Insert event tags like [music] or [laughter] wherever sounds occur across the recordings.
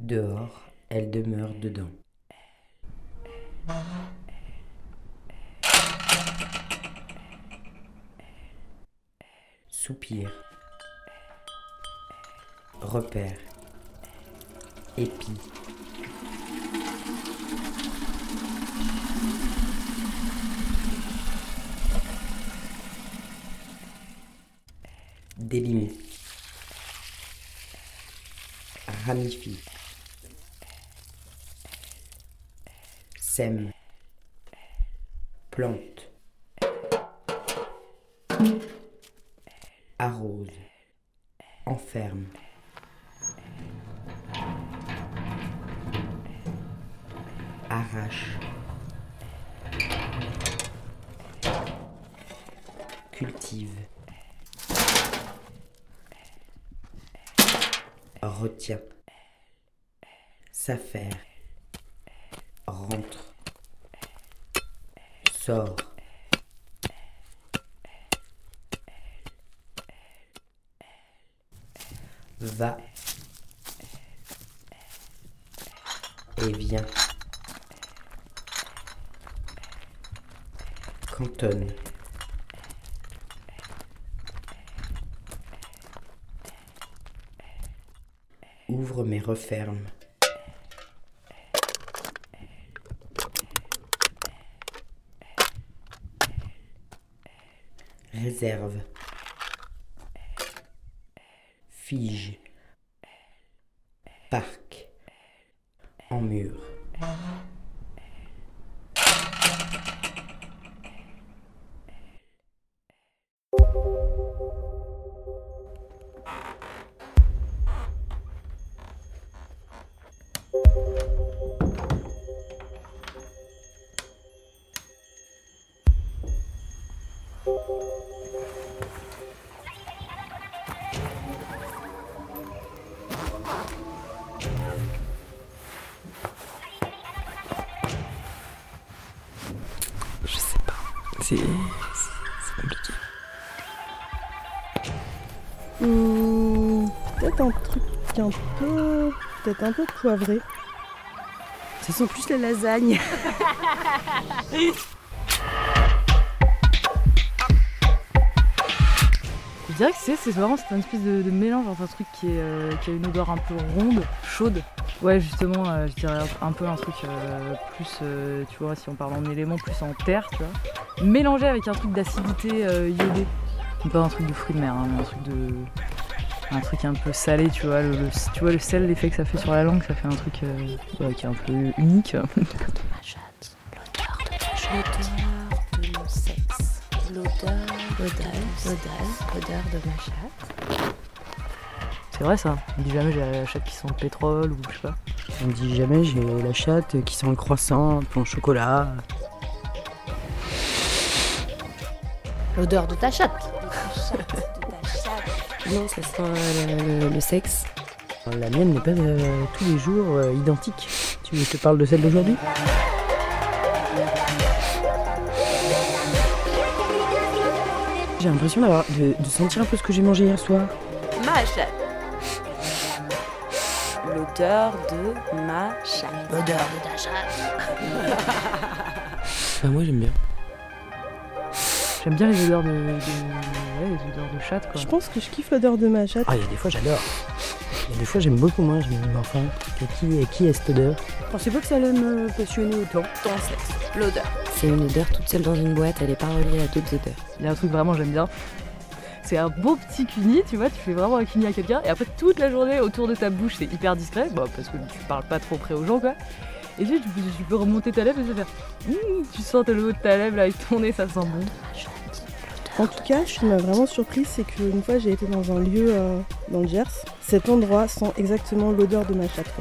Dehors, elle demeure dedans. Soupir. Repère. Épi. Délimite. Ramifie. Sème. Plante. Arrose. Enferme. Arrache. Cultive. Retient. S'affaire. Va. Et vient. Cantonne. Ouvre mais referme. Réserve. Fige. En peut-être un truc un peu. Peut-être un peu poivré. Ça sent plus la lasagne. [laughs] Je dirais que c'est, c'est marrant, c'est un espèce de, mélange entre un truc qui, est, euh, qui a une odeur un peu ronde, chaude. Ouais, justement, euh, je dirais un, peu un truc euh, plus, tu vois, si on parle en éléments, plus en terre, tu vois. Mélangé avec un truc d'acidité iodée. Pas un truc de fruits de mer, hein, mais un truc de. Un truc un peu salé, tu vois. Le, le- tu vois le sel, l'effet que ça fait sur la langue, ça fait un truc euh, ouais, qui est un peu unique. L'odeur de mon sexe. L'odeur, l'odeur, l'odeur, l'odeur de ma chatte. C'est vrai ça. On dit jamais j'ai la chatte qui sent le pétrole ou je sais pas. On dit jamais j'ai la chatte qui sent le croissant, en chocolat. L'odeur de ta chatte. [laughs] Non, ça sent euh, le, le- le sexe. La mienne n'est pas euh, tous les jours euh, identique. Tu veux que je te parle de celle d'aujourd'hui? J'ai l'impression d'avoir de, de sentir un peu ce que j'ai mangé hier soir. Ma chatte. L'odeur de ma chatte. L'odeur de ta chatte. [laughs] Bah moi j'aime bien. J'aime bien les odeurs de, odeurs de chatte quoi. Je pense que je kiffe l'odeur de ma chatte. Ah il y a des fois j'adore. Il y a des fois j'aime beaucoup moins. Je me dis mais enfin, qui, qui est cette odeur? Je pensais pas que ça allait me passionner autant. Ton sexe. L'odeur. C'est une odeur toute seule dans une boîte, elle est pas reliée à d'autres odeurs. Il y a un truc vraiment j'aime bien. C'est un beau petit cuni, tu vois, tu fais vraiment un cuni à quelqu'un et après toute la journée autour de ta bouche c'est hyper discret, bah, parce que tu parles pas trop près aux gens quoi. Et tu, sais, tu, peux, tu peux remonter ta lèvre et te faire Hum, tu sens le haut de ta lèvre là, avec ton nez, ça sent bon. En tout cas, ce qui m'a vraiment surprise, c'est qu'une fois j'ai été dans un lieu euh, dans le Gers, cet endroit sent exactement l'odeur de ma chatte.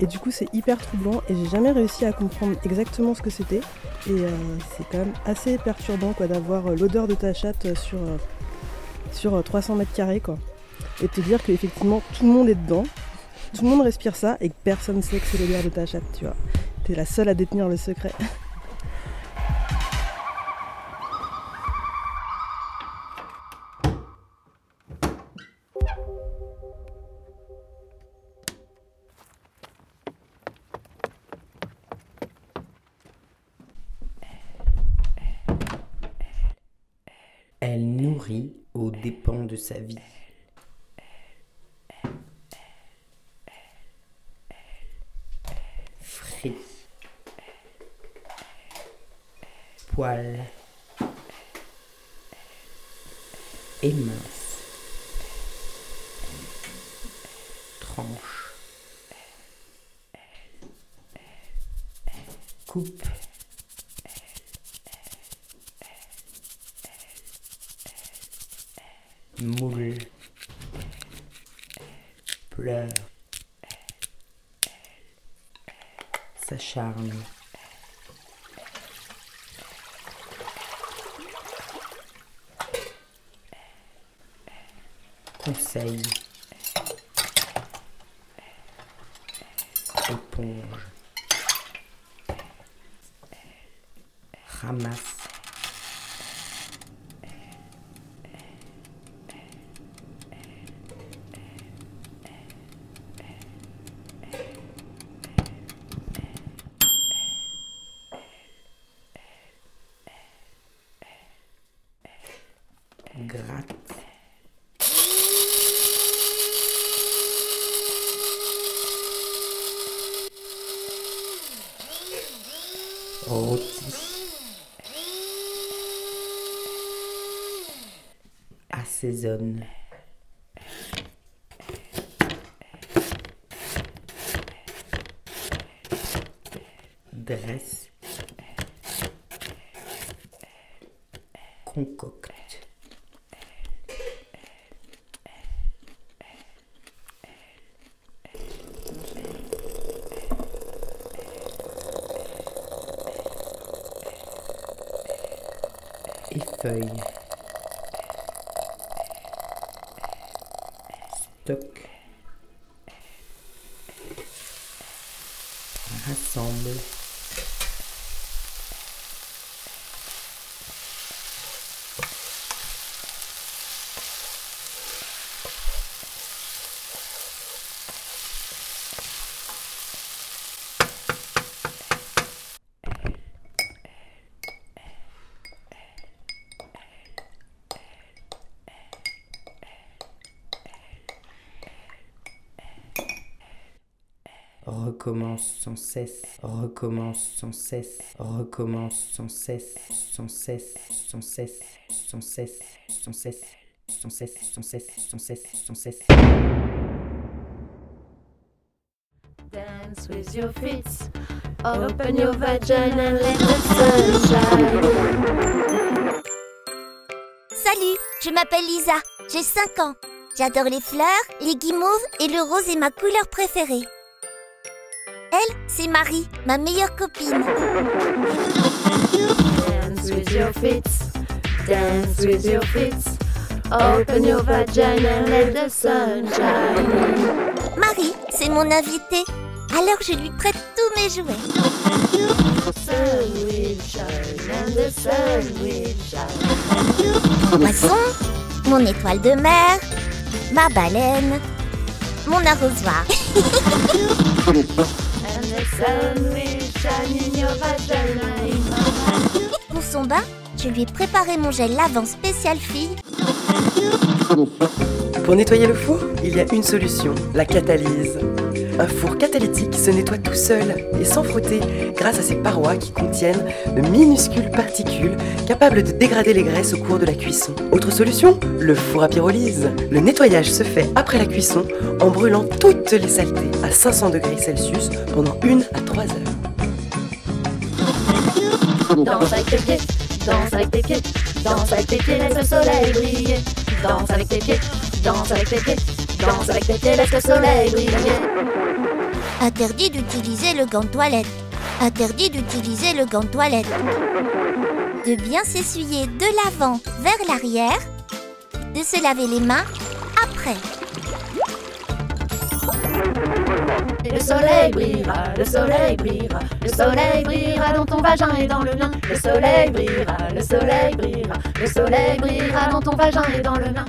Et du coup, c'est hyper troublant et j'ai jamais réussi à comprendre exactement ce que c'était. Et euh, c'est quand même assez perturbant quoi, d'avoir euh, l'odeur de ta chatte sur, sur euh, 300 mètres carrés. Quoi. Et te dire qu'effectivement, tout le monde est dedans, tout le monde respire ça et que personne sait que c'est l'odeur de ta chatte, tu vois. T'es la seule à détenir le secret. [laughs] aux dépens de sa vie. Frit. Poil. Et mince. Tranche. Coupe. Jahren gratte. Rôti. Assaisonne. areia. Recommence sans cesse, recommence sans cesse, recommence sans cesse, sans cesse, sans cesse, sans cesse, sans cesse, sans cesse, sans cesse, sans cesse, sans cesse. Dance with your feet. Open your vagina and let the sun shine. Salut, je m'appelle Lisa, j'ai 5 ans. J'adore les fleurs, les guimauves et le rose est ma couleur préférée. C'est Marie, ma meilleure copine. Dance with your feet. Dance with your feet. Open your vagina and let the sun shine. Marie, c'est mon invitée. Alors je lui prête tous mes jouets. And the shine. Poisson, mon étoile de mer, ma baleine, mon arrosoir. [laughs] Pour son bain, je lui ai préparé mon gel lavant spécial fille. Pour nettoyer le four, il y a une solution, la catalyse. Un four catalytique se nettoie tout seul et sans frotter grâce à ses parois qui contiennent de minuscules particules capables de dégrader les graisses au cours de la cuisson. Autre solution, le four à pyrolyse. Le nettoyage se fait après la cuisson en brûlant toutes les saletés à 500 degrés Celsius pendant 1 à 3 heures. Danse avec tes pieds, danse avec tes pieds, danse avec tes laisse le soleil briller. Danse avec tes pieds, danse avec tes pieds, avec le soleil briller. Interdit d'utiliser le gant de toilette. Interdit d'utiliser le gant de toilette. De bien s'essuyer de l'avant vers l'arrière. De se laver les mains après. Le soleil brillera, le soleil brillera, le soleil brillera dans ton vagin et dans le mien. Le soleil brillera, le soleil brillera, le soleil brillera dans ton vagin et dans le mien.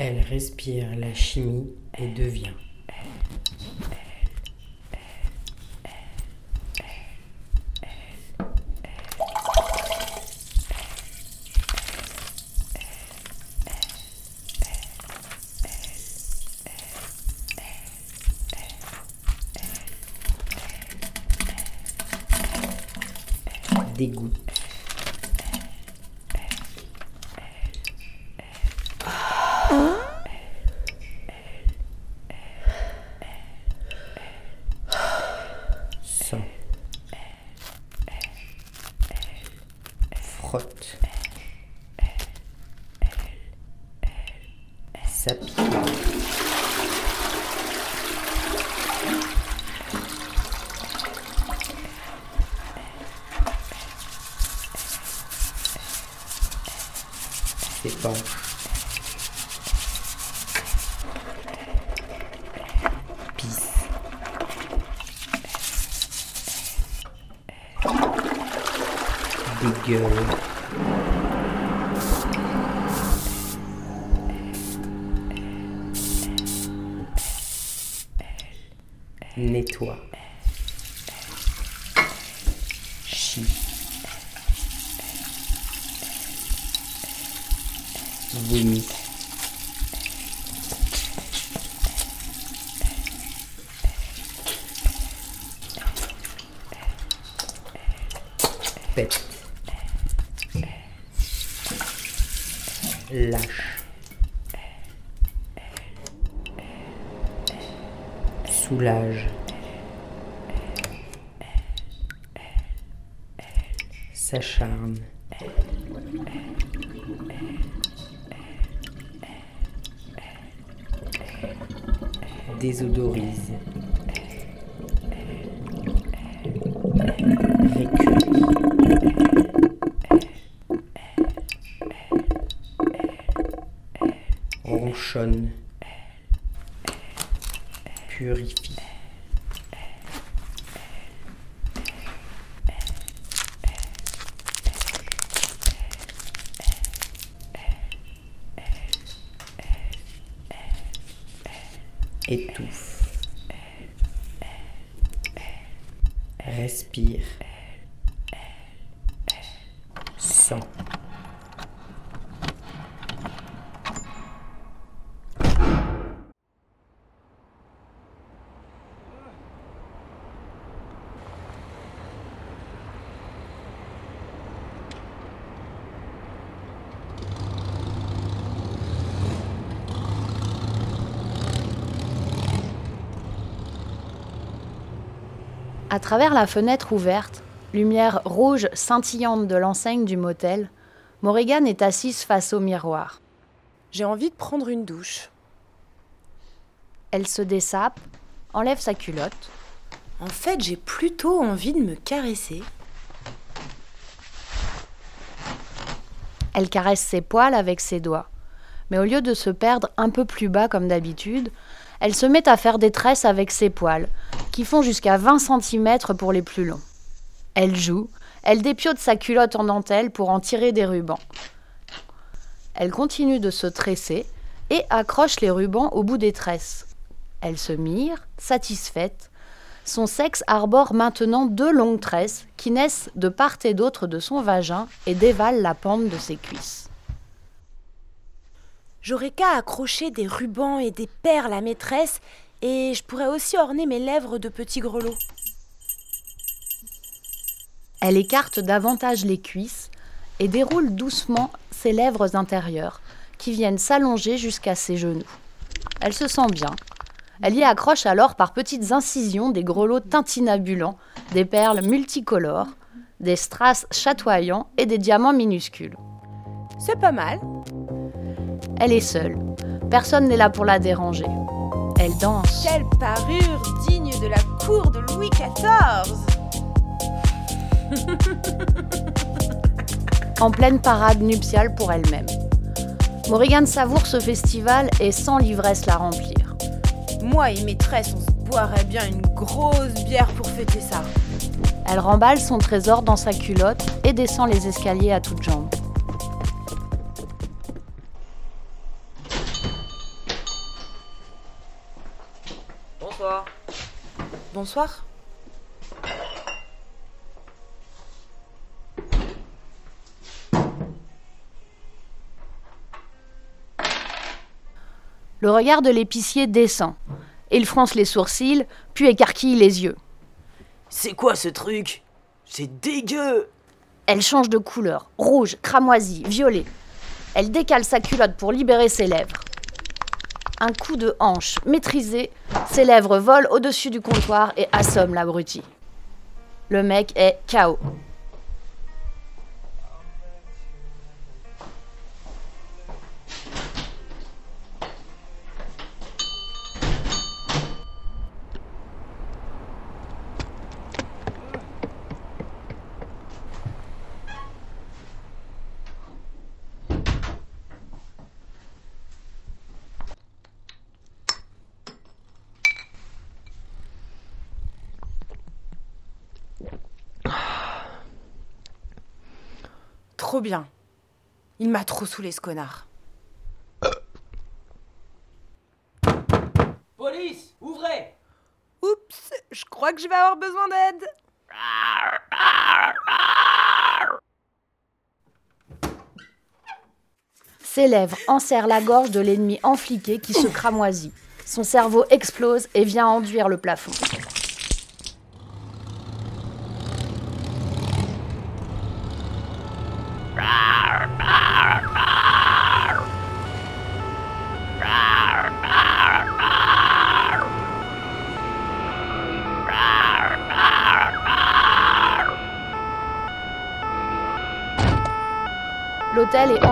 Elle respire la chimie et devient. Dégoût. Sang. Frotte. Ça Lâche. Soulage. S'acharne. Désodorise. schon À travers la fenêtre ouverte, lumière rouge scintillante de l'enseigne du motel, Morrigan est assise face au miroir. J'ai envie de prendre une douche. Elle se dessape, enlève sa culotte. En fait, j'ai plutôt envie de me caresser. Elle caresse ses poils avec ses doigts. Mais au lieu de se perdre un peu plus bas comme d'habitude, elle se met à faire des tresses avec ses poils, qui font jusqu'à 20 cm pour les plus longs. Elle joue, elle dépiote sa culotte en dentelle pour en tirer des rubans. Elle continue de se tresser et accroche les rubans au bout des tresses. Elle se mire, satisfaite. Son sexe arbore maintenant deux longues tresses qui naissent de part et d'autre de son vagin et dévalent la pente de ses cuisses. J'aurais qu'à accrocher des rubans et des perles à mes tresses et je pourrais aussi orner mes lèvres de petits grelots. Elle écarte davantage les cuisses et déroule doucement ses lèvres intérieures qui viennent s'allonger jusqu'à ses genoux. Elle se sent bien. Elle y accroche alors par petites incisions des grelots tintinabulants, des perles multicolores, des strass chatoyants et des diamants minuscules. C'est pas mal. Elle est seule. Personne n'est là pour la déranger. Elle danse. Quelle parure digne de la cour de Louis XIV [laughs] en pleine parade nuptiale pour elle-même. Morrigan savoure ce festival et sent l'ivresse la remplir. Moi et mes tresses, on se boirait bien une grosse bière pour fêter ça. Elle remballe son trésor dans sa culotte et descend les escaliers à toutes jambes. Bonsoir. Le regard de l'épicier descend. Il fronce les sourcils, puis écarquille les yeux. C'est quoi ce truc? C'est dégueu Elle change de couleur, rouge, cramoisi, violet. Elle décale sa culotte pour libérer ses lèvres. Un coup de hanche maîtrisé, ses lèvres volent au-dessus du comptoir et assomment l'abruti. Le mec est KO. Trop bien. Il m'a trop saoulé ce connard. Police, ouvrez Oups, je crois que je vais avoir besoin d'aide. Ses lèvres enserrent la gorge de l'ennemi enfliqué qui se cramoisit. Son cerveau explose et vient enduire le plafond.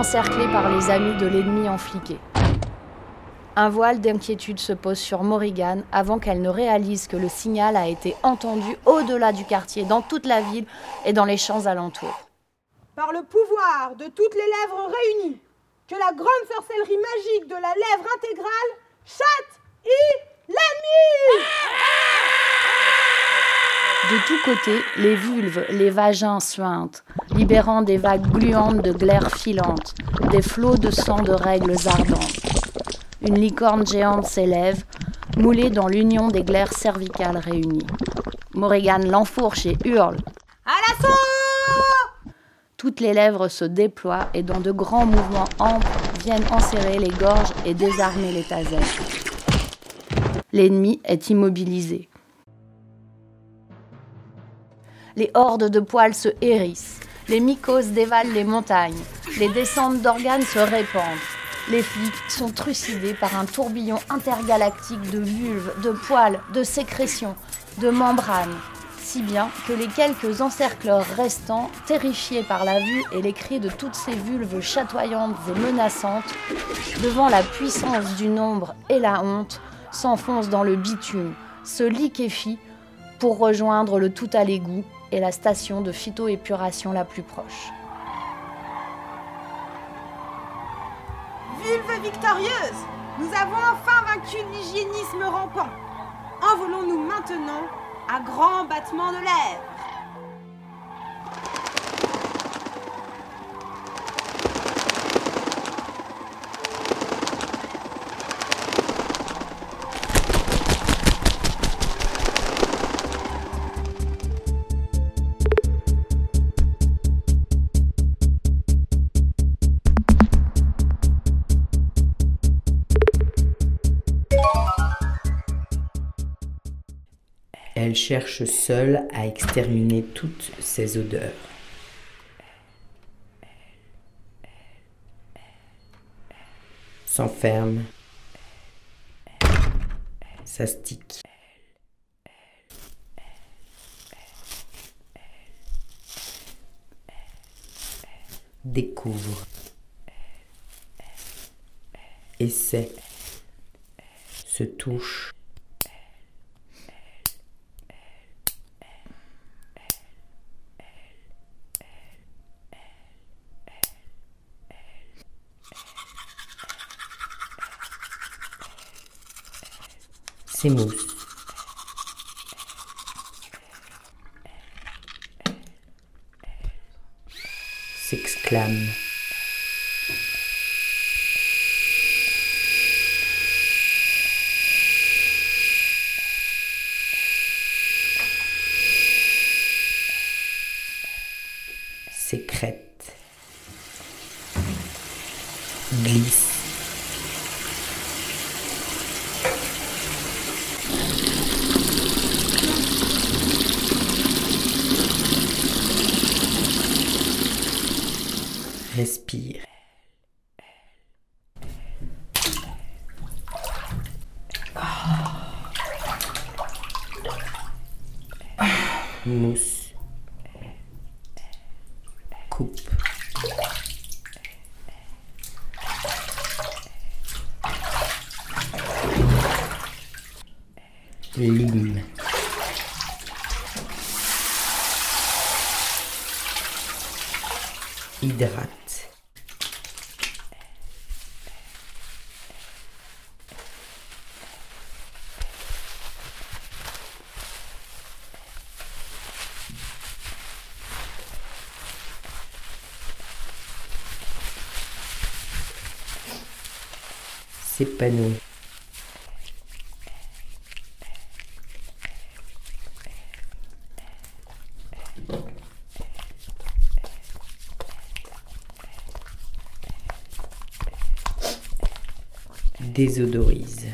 L'hôtel est encerclé par les amis de l'ennemi enfliqué. Un voile d'inquiétude se pose sur Morrigan avant qu'elle ne réalise que le signal a été entendu au-delà du quartier, dans toute la ville et dans les champs alentours. Par le pouvoir de toutes les lèvres réunies, que la grande sorcellerie magique de la lèvre intégrale chatte y l'ennemi De tous côtés, les vulves, les vagins suintent, libérant des vagues gluantes de glaire filante, des flots de sang de règles ardentes. Une licorne géante s'élève, moulée dans l'union des glaires cervicales réunies. Morrigan l'enfourche et hurle. À l'assaut Toutes les lèvres se déploient et dans de grands mouvements amples viennent enserrer les gorges et désarmer les tasers. L'ennemi est immobilisé. Les hordes de poils se hérissent, les mycoses dévalent les montagnes, les descentes d'organes se répandent. Les flics sont trucidés par un tourbillon intergalactique de vulves, de poils, de sécrétions, de membranes, si bien que les quelques encercleurs restants, terrifiés par la vue et les cris de toutes ces vulves chatoyantes et menaçantes, devant la puissance du nombre et la honte, s'enfoncent dans le bitume, se liquéfient pour rejoindre le tout à l'égout et la station de phytoépuration la plus proche. Vulve victorieuse Nous avons enfin vaincu l'hygiénisme rampant. Envolons-nous maintenant à grands battements de lèvres. Elle cherche seule à exterminer toutes ces odeurs. S'enferme. S'astique. Découvre. Essaie. Se touche. S'émousse. S'exclame. Sécrète. Glisse. Respire. Mousse. Coupe. Lime. Hydrate. S'épanouit. Désodorise.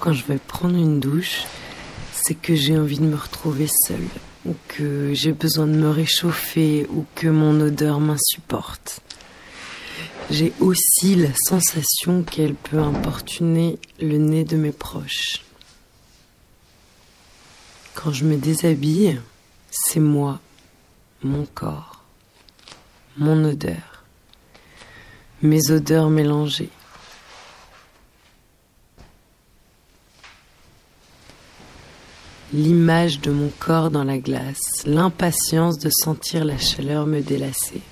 Quand je vais prendre une douche, c'est que j'ai envie de me retrouver seule, ou que j'ai besoin de me réchauffer, ou que mon odeur m'insupporte. J'ai aussi la sensation qu'elle peut importuner le nez de mes proches. Quand je me déshabille, c'est moi, mon corps, mon odeur, mes odeurs mélangées. L'image de mon corps dans la glace, l'impatience de sentir la chaleur me délasser.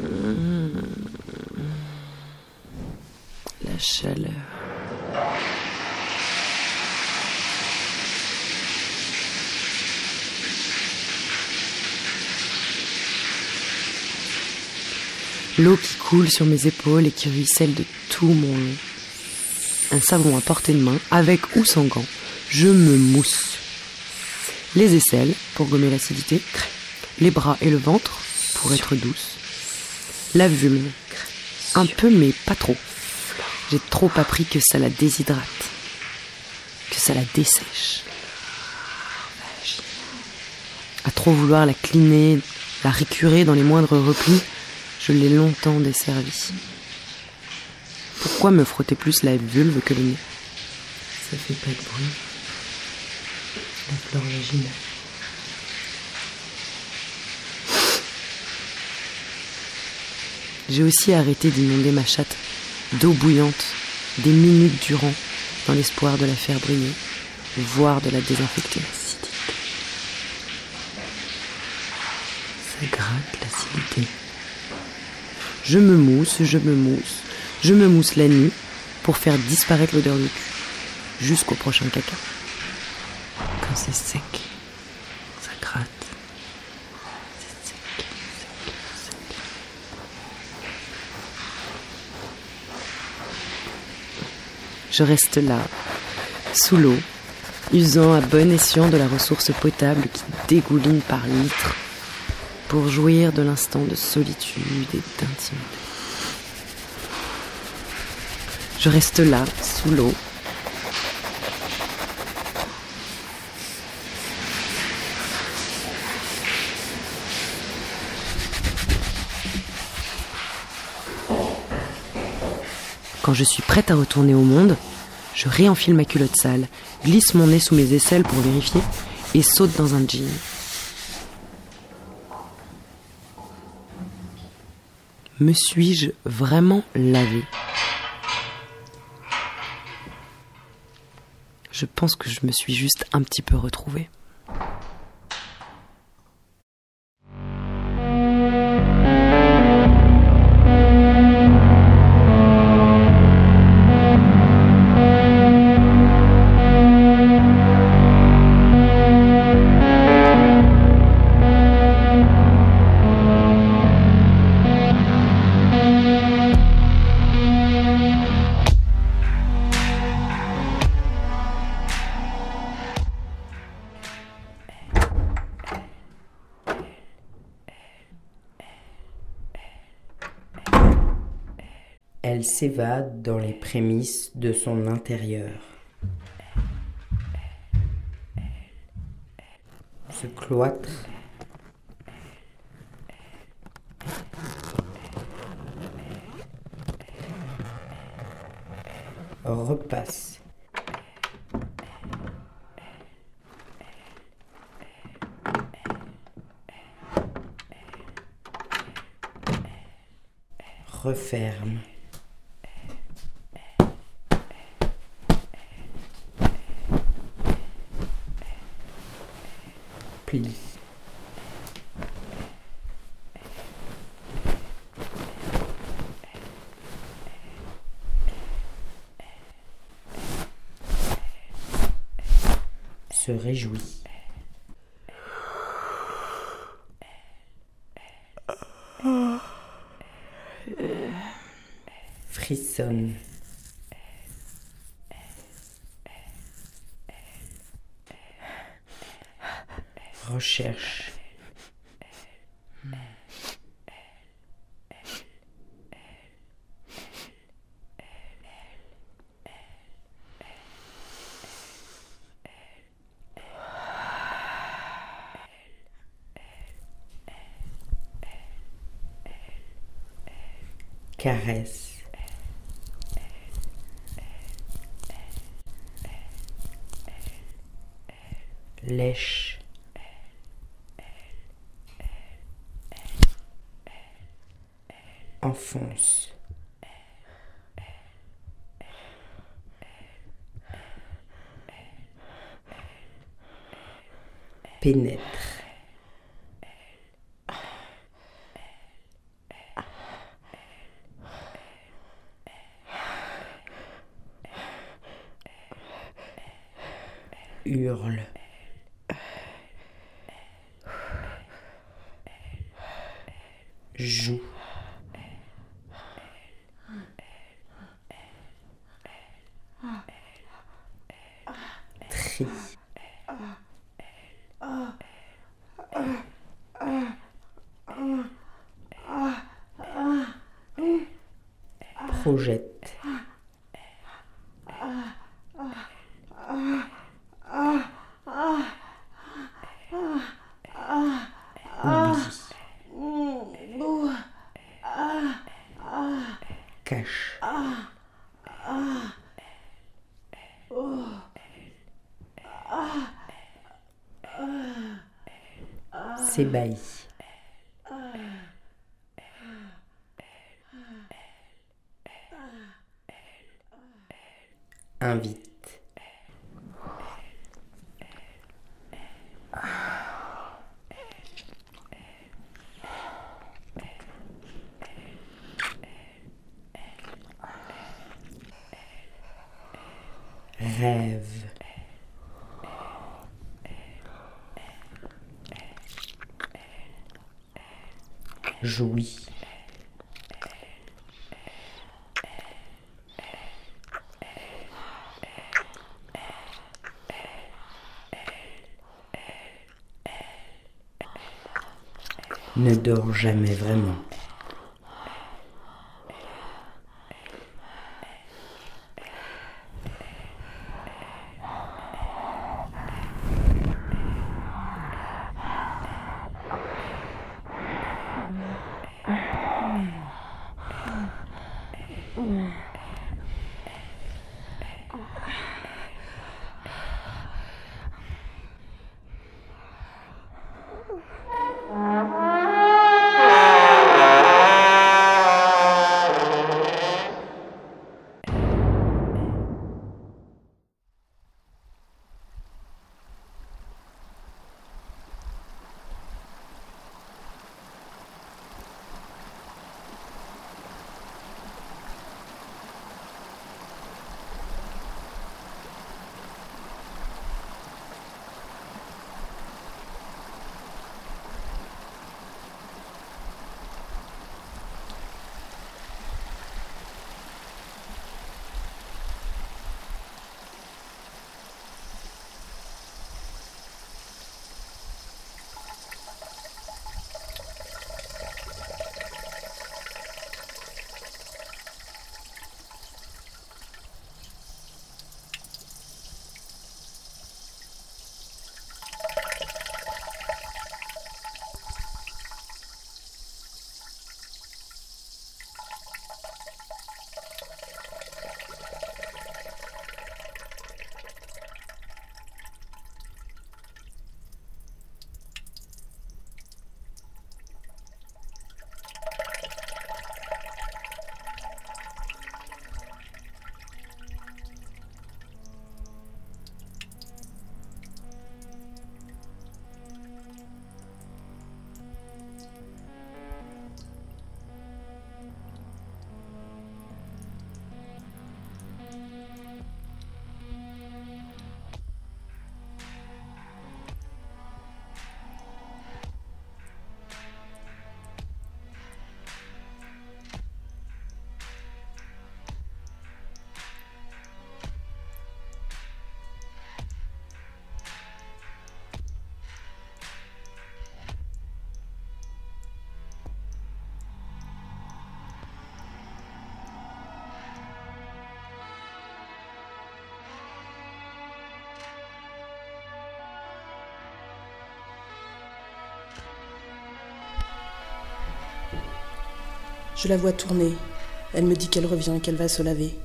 Mmh. La chaleur. L'eau qui coule sur mes épaules et qui ruisselle de tout mon long. Un savon à portée de main, avec ou sans gants je me mousse. Les aisselles pour gommer l'acidité, les bras et le ventre pour être douce, la vulve, un peu mais pas trop. J'ai trop appris que ça la déshydrate, que ça la dessèche. À trop vouloir la cliner, la récurer dans les moindres replis, je l'ai longtemps desservie. Pourquoi me frotter plus la vulve que le nez? Ça fait pas de bruit flore vaginale. J'ai aussi arrêté d'inonder ma chatte d'eau bouillante des minutes durant dans l'espoir de la faire briller, voire de la désinfecter. Ça gratte l'acidité. Je me mousse, je me mousse, je me mousse la nuit pour faire disparaître l'odeur du cul, jusqu'au prochain caca c'est sec, ça gratte. C'est sec, sec, sec. Je reste là, sous l'eau, usant à bon escient de la ressource potable qui dégouline par litres pour jouir de l'instant de solitude et d'intimité. Je reste là, sous l'eau, Quand je suis prête à retourner au monde, je réenfile ma culotte sale, glisse mon nez sous mes aisselles pour vérifier et saute dans un jean. Me suis-je vraiment lavé? Je pense que je me suis juste un petit peu retrouvée. Elle s'évade dans les prémices de son intérieur. Se cloître. Repasse. Referme. Se réjouit. Frissonne. Recherche. Caresse. Lèche. Enfonce. Pénètre. Hurle. Joue. Invite. Jouit. Ne dors jamais vraiment. Je la vois tourner. Elle me dit qu'elle revient qu'elle va se laver.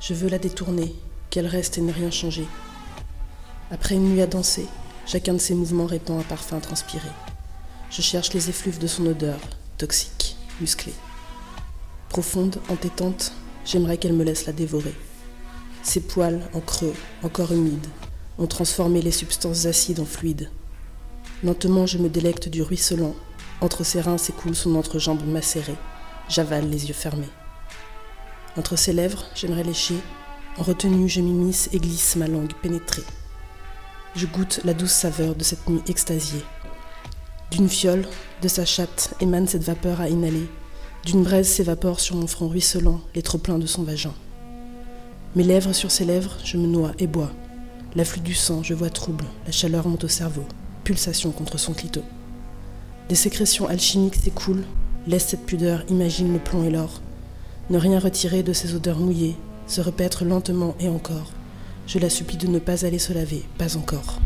Je veux la détourner, qu'elle reste et ne rien changer. Après une nuit à danser, chacun de ses mouvements répand un parfum transpiré. Je cherche les effluves de son odeur, toxique, musclée. Profonde, entêtante, j'aimerais qu'elle me laisse la dévorer. Ses poils, en creux, encore humides, ont transformé les substances acides en fluides. Lentement, je me délecte du ruisselant. Entre ses reins s'écoule son entrejambe macérée. J'avale les yeux fermés. Entre ses lèvres, j'aimerais lécher. En retenue, je m'immisce et glisse ma langue pénétrée. Je goûte la douce saveur de cette nuit extasiée. D'une fiole, de sa chatte, émane cette vapeur à inhaler. D'une braise s'évapore sur mon front ruisselant les trop-pleins de son vagin. Mes lèvres sur ses lèvres, je me noie et bois. L'afflux du sang, je vois trouble, la chaleur monte au cerveau, pulsation contre son clito. Des sécrétions alchimiques s'écoulent, laisse cette pudeur, imagine le plomb et l'or. Ne rien retirer de ces odeurs mouillées, se repaître lentement et encore. Je la supplie de ne pas aller se laver, pas encore.